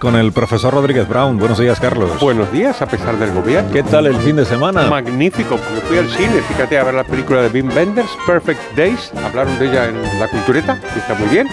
Con el profesor Rodríguez Brown. Buenos días, Carlos. Buenos días, a pesar del gobierno. ¿Qué tal el fin de semana? Magnífico, porque fui al cine, fíjate, a ver la película de Wim Wenders, Perfect Days. Hablaron de ella en La Cultureta, que está muy bien.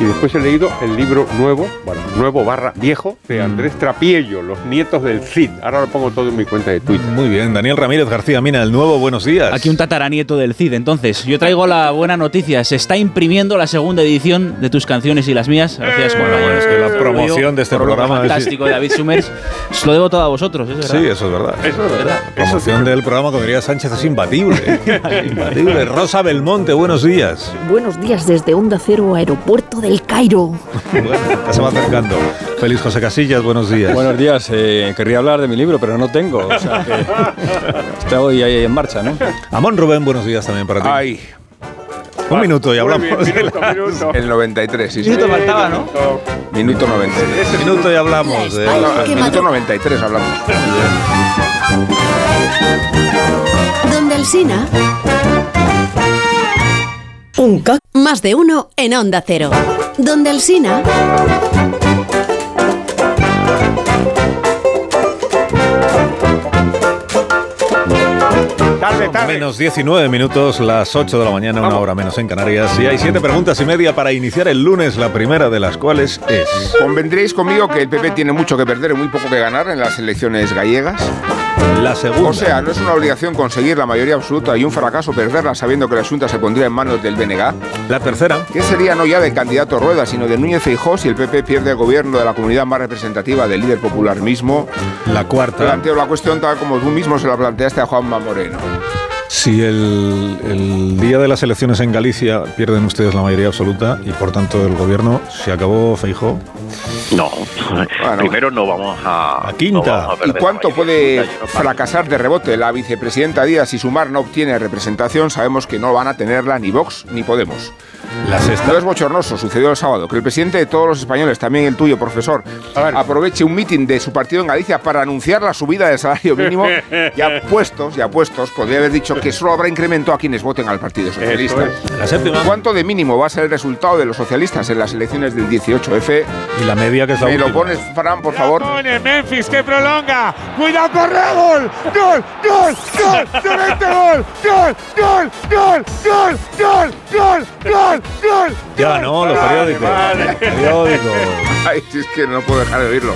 Y después he leído el libro nuevo, bueno, nuevo barra viejo, de Andrés Trapiello, Los nietos del Cid. Ahora lo pongo todo en mi cuenta de Twitter. Muy bien, Daniel Ramírez García Mina, el nuevo, buenos días. Aquí un tataranieto del CID. Entonces, yo traigo la buena noticia. Se está imprimiendo la segunda edición de tus canciones y las mías. Gracias, compañeros. es que la promoción de este programa es- Fantástico, de David Summers. Os lo debo todo a vosotros, es verdad. Sí, eso es verdad. Eso es verdad. La promoción del programa, como diría Sánchez, es imbatible. imbatible. Rosa Belmonte, buenos días. Buenos días desde Onda Cero, Aeropuerto del Cairo. Bueno, ya se va acercando. Feliz José Casillas, buenos días. Buenos días, eh, querría hablar de mi libro, pero no tengo. O sea que estoy ahí en marcha, ¿no? Amón Rubén, buenos días también para ti. Ay, Un minuto y hablamos. bien, minuto, minuto. el 93, sí, sí. Minuto faltaba, ¿no? Minuto 93. Un minuto y hablamos. Minuto madru- 93 hablamos. Donde el Sina. Un. Más de uno en Onda Cero. Donde el Sina. Tarde, tarde. Menos 19 minutos, las 8 de la mañana, una hora menos en Canarias. Y hay siete preguntas y media para iniciar el lunes, la primera de las cuales es... Convendréis conmigo que el PP tiene mucho que perder y muy poco que ganar en las elecciones gallegas. La segunda. O sea, no es una obligación conseguir la mayoría absoluta y un fracaso perderla sabiendo que la Junta se pondría en manos del BNG. La tercera. ¿Qué sería no ya del candidato Rueda, sino de Núñez Feijóo si el PP pierde el gobierno de la comunidad más representativa del líder popular mismo? La cuarta. Planteo la cuestión tal como tú mismo se la planteaste a Juanma Moreno. Si el, el día de las elecciones en Galicia pierden ustedes la mayoría absoluta y por tanto el gobierno se acabó Feijó. No, Bueno. primero no vamos a. A quinta. no vamos a ¿Y cuánto puede fracasar de rebote la vicepresidenta Díaz si Sumar no obtiene representación? Sabemos que no van a tenerla ni Vox ni Podemos. La sexta. No es bochornoso, sucedió el sábado, que el presidente de todos los españoles, también el tuyo, profesor, A ver. aproveche un mitin de su partido en Galicia para anunciar la subida del salario mínimo y apuestos, y apuestos, podría haber dicho que solo habrá incremento a quienes voten al Partido Socialista. Eso La séptima. ¿Cuánto de mínimo va a ser el resultado de los socialistas en las elecciones del 18F? Y la media que es la ¿Me lo última. pones, Fran, por favor? Pone Memphis que prolonga. Cuidado, corre, gol. Gol, gol, gol. Excelente gol. Gol, gol, gol, gol, gol, gol, gol, gol. Ya, no, los Vale, periódicos. vale. Periódicos. Ay, si es que no puedo dejar de oírlo.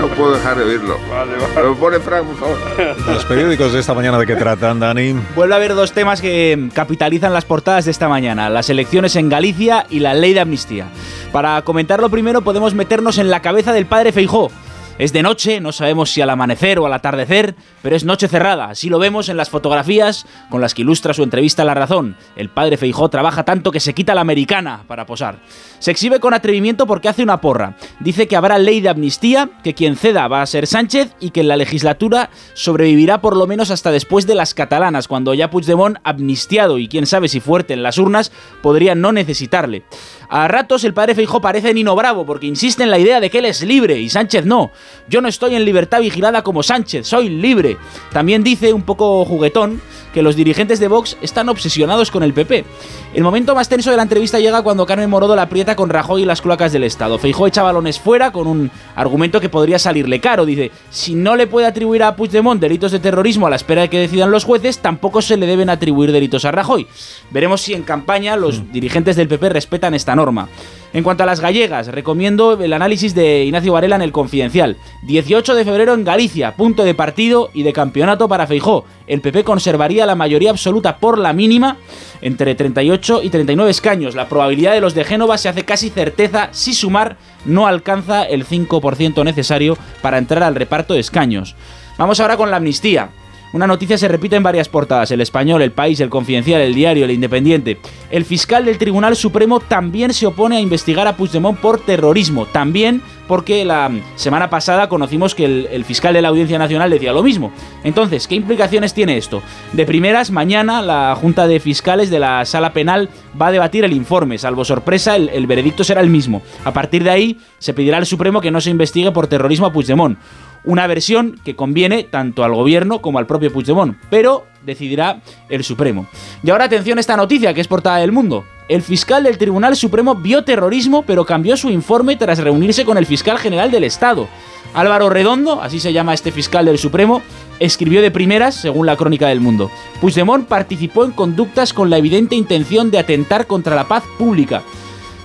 No puedo dejar de oírlo. Vale, vale. ¿Me lo pone Fran, por favor? Los periódicos de esta mañana de qué tratan, Dani. Vuelve a haber dos temas que capitalizan las portadas de esta mañana, las elecciones en Galicia y la ley de amnistía. Para comentarlo primero podemos meternos en la cabeza del padre Feijó. Es de noche, no sabemos si al amanecer o al atardecer, pero es noche cerrada. Así lo vemos en las fotografías con las que ilustra su entrevista La Razón. El padre Feijó trabaja tanto que se quita la americana para posar. Se exhibe con atrevimiento porque hace una porra. Dice que habrá ley de amnistía, que quien ceda va a ser Sánchez y que en la legislatura sobrevivirá por lo menos hasta después de las catalanas, cuando ya Puigdemont, amnistiado y quién sabe si fuerte en las urnas, podría no necesitarle. A ratos el padre Feijó parece Nino Bravo porque insiste en la idea de que él es libre y Sánchez no. Yo no estoy en libertad vigilada como Sánchez, soy libre. También dice, un poco juguetón, que los dirigentes de Vox están obsesionados con el PP. El momento más tenso de la entrevista llega cuando Carmen Morodo la aprieta con Rajoy y las cloacas del Estado. Feijó echa balones fuera con un argumento que podría salirle caro. Dice, si no le puede atribuir a Puigdemont delitos de terrorismo a la espera de que decidan los jueces, tampoco se le deben atribuir delitos a Rajoy. Veremos si en campaña los dirigentes del PP respetan esta norma. En cuanto a las gallegas, recomiendo el análisis de Ignacio Varela en el Confidencial. 18 de febrero en Galicia, punto de partido y de campeonato para Feijó. El PP conservaría la mayoría absoluta por la mínima entre 38 y 39 escaños. La probabilidad de los de Génova se hace casi certeza si sumar no alcanza el 5% necesario para entrar al reparto de escaños. Vamos ahora con la amnistía. Una noticia se repite en varias portadas, el español, el país, el confidencial, el diario, el independiente. El fiscal del Tribunal Supremo también se opone a investigar a Puigdemont por terrorismo, también porque la semana pasada conocimos que el, el, fiscal de la Audiencia Nacional decía lo mismo. Entonces, ¿qué implicaciones tiene esto? De primeras, mañana la Junta de Fiscales de la Sala Penal va a debatir el informe. Salvo sorpresa, el, el veredicto será el mismo. A partir de ahí, se pedirá al Supremo que no se investigue por terrorismo a Puigdemont. Una versión que conviene tanto al gobierno como al propio Puigdemont, pero decidirá el Supremo. Y ahora atención a esta noticia que es portada del mundo. El fiscal del Tribunal Supremo vio terrorismo, pero cambió su informe tras reunirse con el fiscal general del Estado. Álvaro Redondo, así se llama este fiscal del Supremo, escribió de primeras, según la crónica del mundo. Puigdemont participó en conductas con la evidente intención de atentar contra la paz pública.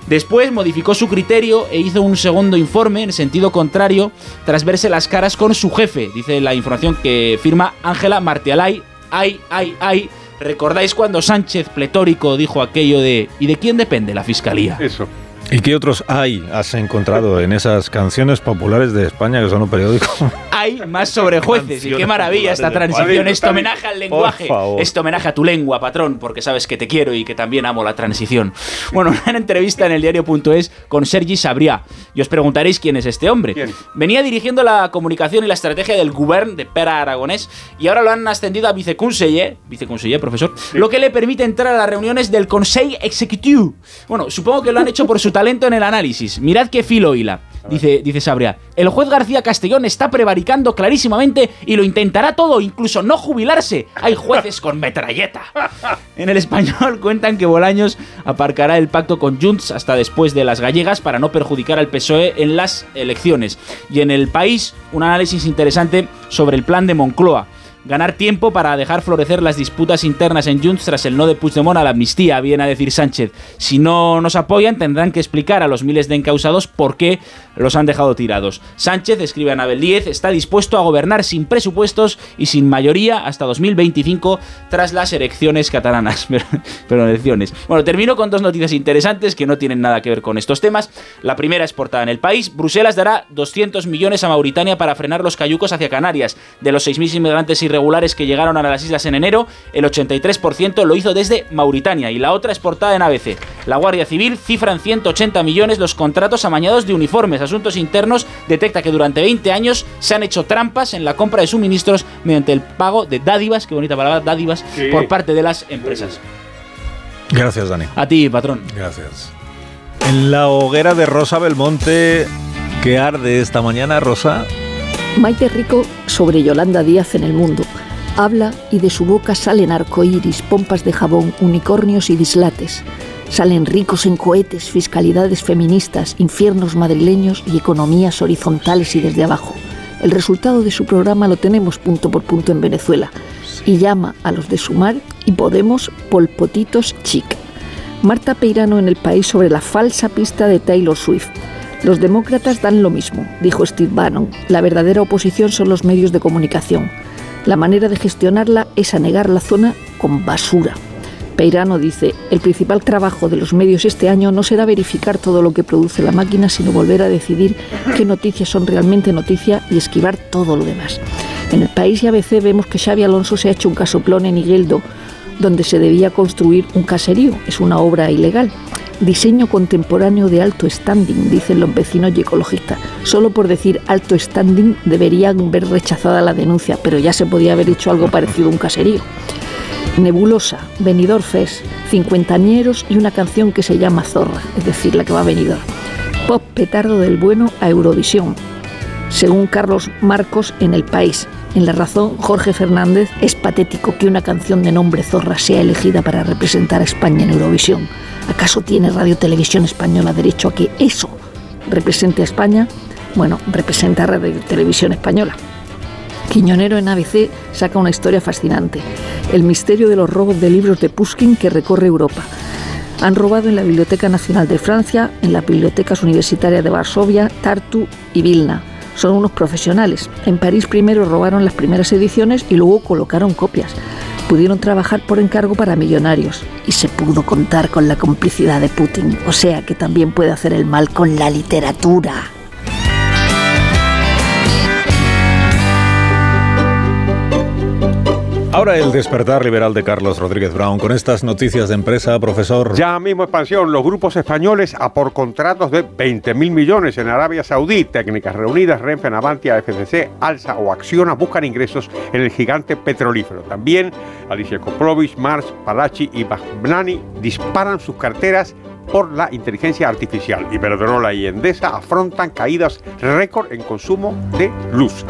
Después modificó su criterio e hizo un segundo informe en sentido contrario tras verse las caras con su jefe, dice la información que firma Ángela Martialay. Ay, ay, ay. ¿Recordáis cuando Sánchez pletórico dijo aquello de ¿y de quién depende la fiscalía? Eso. ¿Y qué otros hay has encontrado en esas canciones populares de España que son un periódico? Hay más sobre jueces y qué maravilla esta transición. Este homenaje al lenguaje, este homenaje a tu lengua, patrón, porque sabes que te quiero y que también amo la transición. Bueno, una entrevista en el diario.es con Sergi Sabriá. Y os preguntaréis quién es este hombre. ¿Quién? Venía dirigiendo la comunicación y la estrategia del Govern de Pera Aragonés y ahora lo han ascendido a viceconseller, viceconseller, profesor, lo que le permite entrar a las reuniones del Conseil Executiu. Bueno, supongo que lo han hecho por su talento en el análisis. Mirad qué filo hila. Dice, dice Sabria, el juez García Castellón está prevaricando clarísimamente y lo intentará todo, incluso no jubilarse. Hay jueces con metralleta. En el español cuentan que Bolaños aparcará el pacto con Junts hasta después de las gallegas para no perjudicar al PSOE en las elecciones. Y en el país, un análisis interesante sobre el plan de Moncloa ganar tiempo para dejar florecer las disputas internas en Junts tras el no de Puigdemont a la amnistía, viene a decir Sánchez. Si no nos apoyan, tendrán que explicar a los miles de encausados por qué los han dejado tirados. Sánchez, escribe a Anabel 10, está dispuesto a gobernar sin presupuestos y sin mayoría hasta 2025 tras las elecciones catalanas. Pero elecciones. Bueno, termino con dos noticias interesantes que no tienen nada que ver con estos temas. La primera es portada en el país. Bruselas dará 200 millones a Mauritania para frenar los cayucos hacia Canarias. De los 6.000 inmigrantes irregulares que llegaron a las islas en enero, el 83% lo hizo desde Mauritania. Y la otra es portada en ABC. La Guardia Civil cifra en 180 millones los contratos amañados de uniformes. Asuntos Internos detecta que durante 20 años se han hecho trampas en la compra de suministros mediante el pago de dádivas, qué bonita palabra, dádivas, Sí. por parte de las empresas. Gracias, Dani. A ti, patrón. Gracias. En la hoguera de Rosa Belmonte, que arde esta mañana, Rosa. Maite Rico sobre Yolanda Díaz en el mundo. Habla y de su boca salen arcoíris, pompas de jabón, unicornios y dislates. Salen ricos en cohetes, fiscalidades feministas, infiernos madrileños y economías horizontales y desde abajo. El resultado de su programa lo tenemos punto por punto en Venezuela y llama a los de Sumar y Podemos polpotitos chic. Marta Peirano en el país sobre la falsa pista de Taylor Swift. Los demócratas dan lo mismo, dijo Steve Bannon. La verdadera oposición son los medios de comunicación. La manera de gestionarla es anegar la zona con basura. Peirano dice, el principal trabajo de los medios este año no será verificar todo lo que produce la máquina, sino volver a decidir qué noticias son realmente noticia y esquivar todo lo demás. En el país y ABC vemos que Xavi Alonso se ha hecho un casoplón en Igueldo, donde se debía construir un caserío. Es una obra ilegal. Diseño contemporáneo de alto standing, dicen los vecinos y ecologistas. Solo por decir alto standing deberían ver rechazada la denuncia, pero ya se podía haber hecho algo parecido a un caserío. Nebulosa, Benidorm Fest, cincuentañeros y una canción que se llama Zorra, es decir, la que va a Benidorm. Pop petardo del bueno a Eurovisión. Según Carlos Marcos en El País, en La Razón, Jorge Fernández, es patético que una canción de nombre Zorra sea elegida para representar a España en Eurovisión. ¿Acaso tiene Radio Televisión Española derecho a que eso represente a España? Bueno, representa a Radio Televisión Española. Quiñonero en ABC saca una historia fascinante. El misterio de los robos de libros de Pushkin que recorre Europa. Han robado en la Biblioteca Nacional de Francia, en las bibliotecas universitarias de Varsovia, Tartu y Vilna. Son unos profesionales. En París primero robaron las primeras ediciones y luego colocaron copias. Pudieron trabajar por encargo para millonarios y se pudo contar con la complicidad de Putin. O sea que también puede hacer el mal con la literatura. Ahora el despertar liberal de Carlos Rodríguez Brown. Con estas noticias de empresa, profesor. Ya mismo expansión, los grupos españoles a por contratos de 20 mil millones en Arabia Saudí. Técnicas reunidas, Renfe, Navantia, FCC, Alsa o Acciona buscan ingresos en el gigante petrolífero. También Alicia Koplovich, Mars, Palachi y Bagnani disparan sus carteras por la inteligencia artificial. Iberdrola y Endesa afrontan caídas récord en consumo de luz.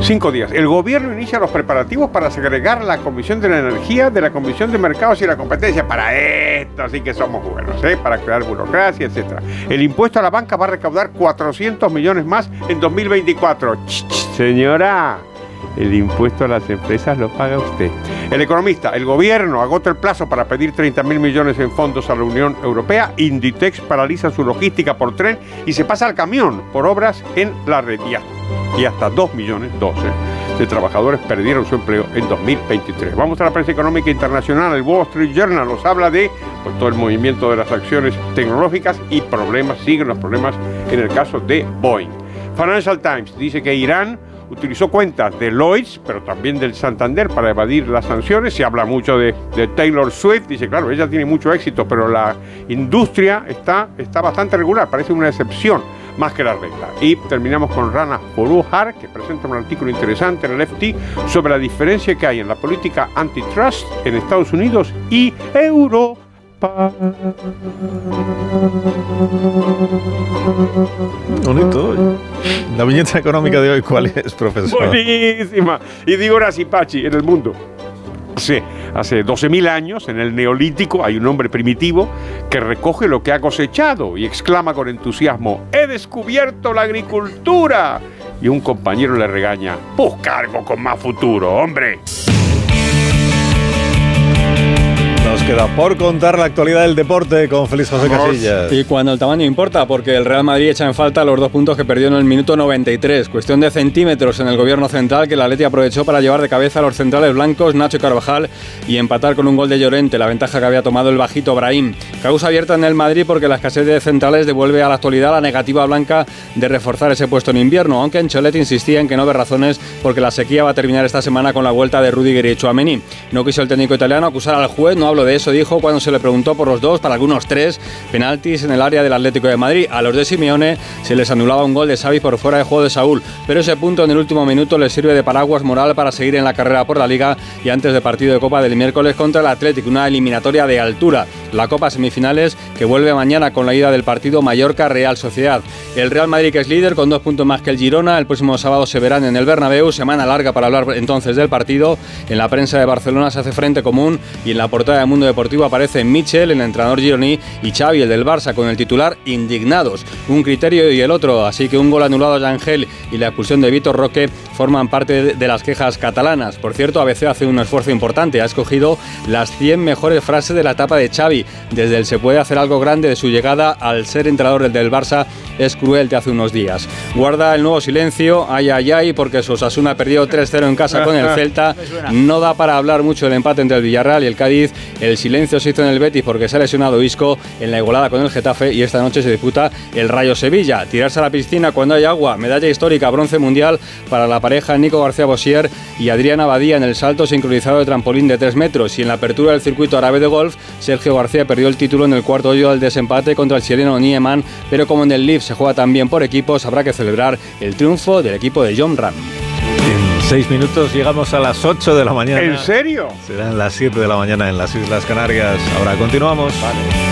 Cinco días. El gobierno inicia los preparativos para segregar la Comisión de la Energía de la Comisión de Mercados y la Competencia. Para esto sí que somos buenos, ¿eh? para crear burocracia, etc. El impuesto a la banca va a recaudar 400 millones más en 2024. Ch, ch, señora, el impuesto a las empresas lo paga usted. El economista, el gobierno agota el plazo para pedir 30 mil millones en fondos a la Unión Europea. Inditex paraliza su logística por tren y se pasa al camión por obras en la red. Y hasta, y hasta 2 millones, 12 de trabajadores perdieron su empleo en 2023. Vamos a la prensa económica internacional. El Wall Street Journal nos habla de pues, todo el movimiento de las acciones tecnológicas y problemas, siguen los problemas en el caso de Boeing. Financial Times dice que Irán utilizó cuentas de Lloyds, pero también del Santander para evadir las sanciones. Se habla mucho de, Taylor Swift. Dice, claro, ella tiene mucho éxito, pero la industria está, está bastante regular, parece una excepción más que la regla. Y terminamos con Rana Foruhar, que presenta un artículo interesante en el FT sobre la diferencia que hay en la política antitrust en Estados Unidos y Bonito. La viñeta económica de hoy, ¿cuál es, profesor? Buenísima. Y digo Pachi, en el mundo. Sí, hace 12.000 años, en el Neolítico, hay un hombre primitivo que recoge lo que ha cosechado y exclama con entusiasmo, ¡He descubierto la agricultura! Y un compañero le regaña, busca algo con más futuro, hombre. Nos queda por contar la actualidad del deporte con Félix José Casillas. Y cuando el tamaño importa, porque el Real Madrid echa en falta los dos puntos que perdió en el minuto 93. Cuestión de centímetros en el gobierno central que el Atleti aprovechó para llevar de cabeza a los centrales blancos Nacho y Carvajal y empatar con un gol de Llorente, la ventaja que había tomado el bajito Brahim. Causa abierta en el Madrid porque la escasez de centrales devuelve a la actualidad la negativa blanca de reforzar ese puesto en invierno, aunque Ancelotti insistía en que no ve razones porque la sequía va a terminar esta semana con la vuelta de Rudiger y Chouameni. No quiso el técnico italiano acusar al juez, no hablo de eso, dijo cuando se le preguntó por los dos, para algunos tres, penaltis en el área del Atlético de Madrid. A los de Simeone se les anulaba un gol de Xavi por fuera de juego de Saúl, pero ese punto en el último minuto les sirve de paraguas moral para seguir en la carrera por la Liga y antes del partido de Copa del miércoles contra el Atlético, una eliminatoria de altura. La Copa semifinales que vuelve mañana con la ida del partido Mallorca-Real Sociedad. El Real Madrid que es líder con dos puntos más que el Girona, el próximo sábado se verán en el Bernabéu, semana larga para hablar entonces del partido. En la prensa de Barcelona se hace frente común y en la portada de Mundo Deportivo aparece Michel, el entrenador Gironi, y Xavi, el del Barça, con el titular indignados. Un criterio y el otro, así que un gol anulado a Ángel y la expulsión de Vitor Roque forman parte de las quejas catalanas. Por cierto, ABC hace un esfuerzo importante, ha escogido las 100 mejores frases de la etapa de Xavi, desde el se puede hacer algo grande de su llegada al ser entrenador del Barça es cruel de hace unos días. Guarda el nuevo silencio, ay ay ay, porque Sosasuna perdió 3-0 en casa con el Celta. No da para hablar mucho del empate entre el Villarreal y el Cádiz. El silencio se hizo en el Betis porque se ha lesionado Isco en la igualada con el Getafe y esta noche se disputa el Rayo Sevilla. Tirarse a la piscina cuando hay agua, medalla histórica, bronce mundial para la pareja Nico García Bosier y Adriana Badía en el salto sincronizado de trampolín de 3 metros y en la apertura del circuito árabe de golf, Sergio García perdió el título en el cuarto hoyo del desempate contra el chileno Nieman, pero como en el Leaf se juega también por equipos, habrá que celebrar el triunfo del equipo de John Ram. En seis minutos llegamos a las 8 de la mañana. ¿En serio? Serán las 7 de la mañana en las Islas Canarias. Ahora continuamos. Vale.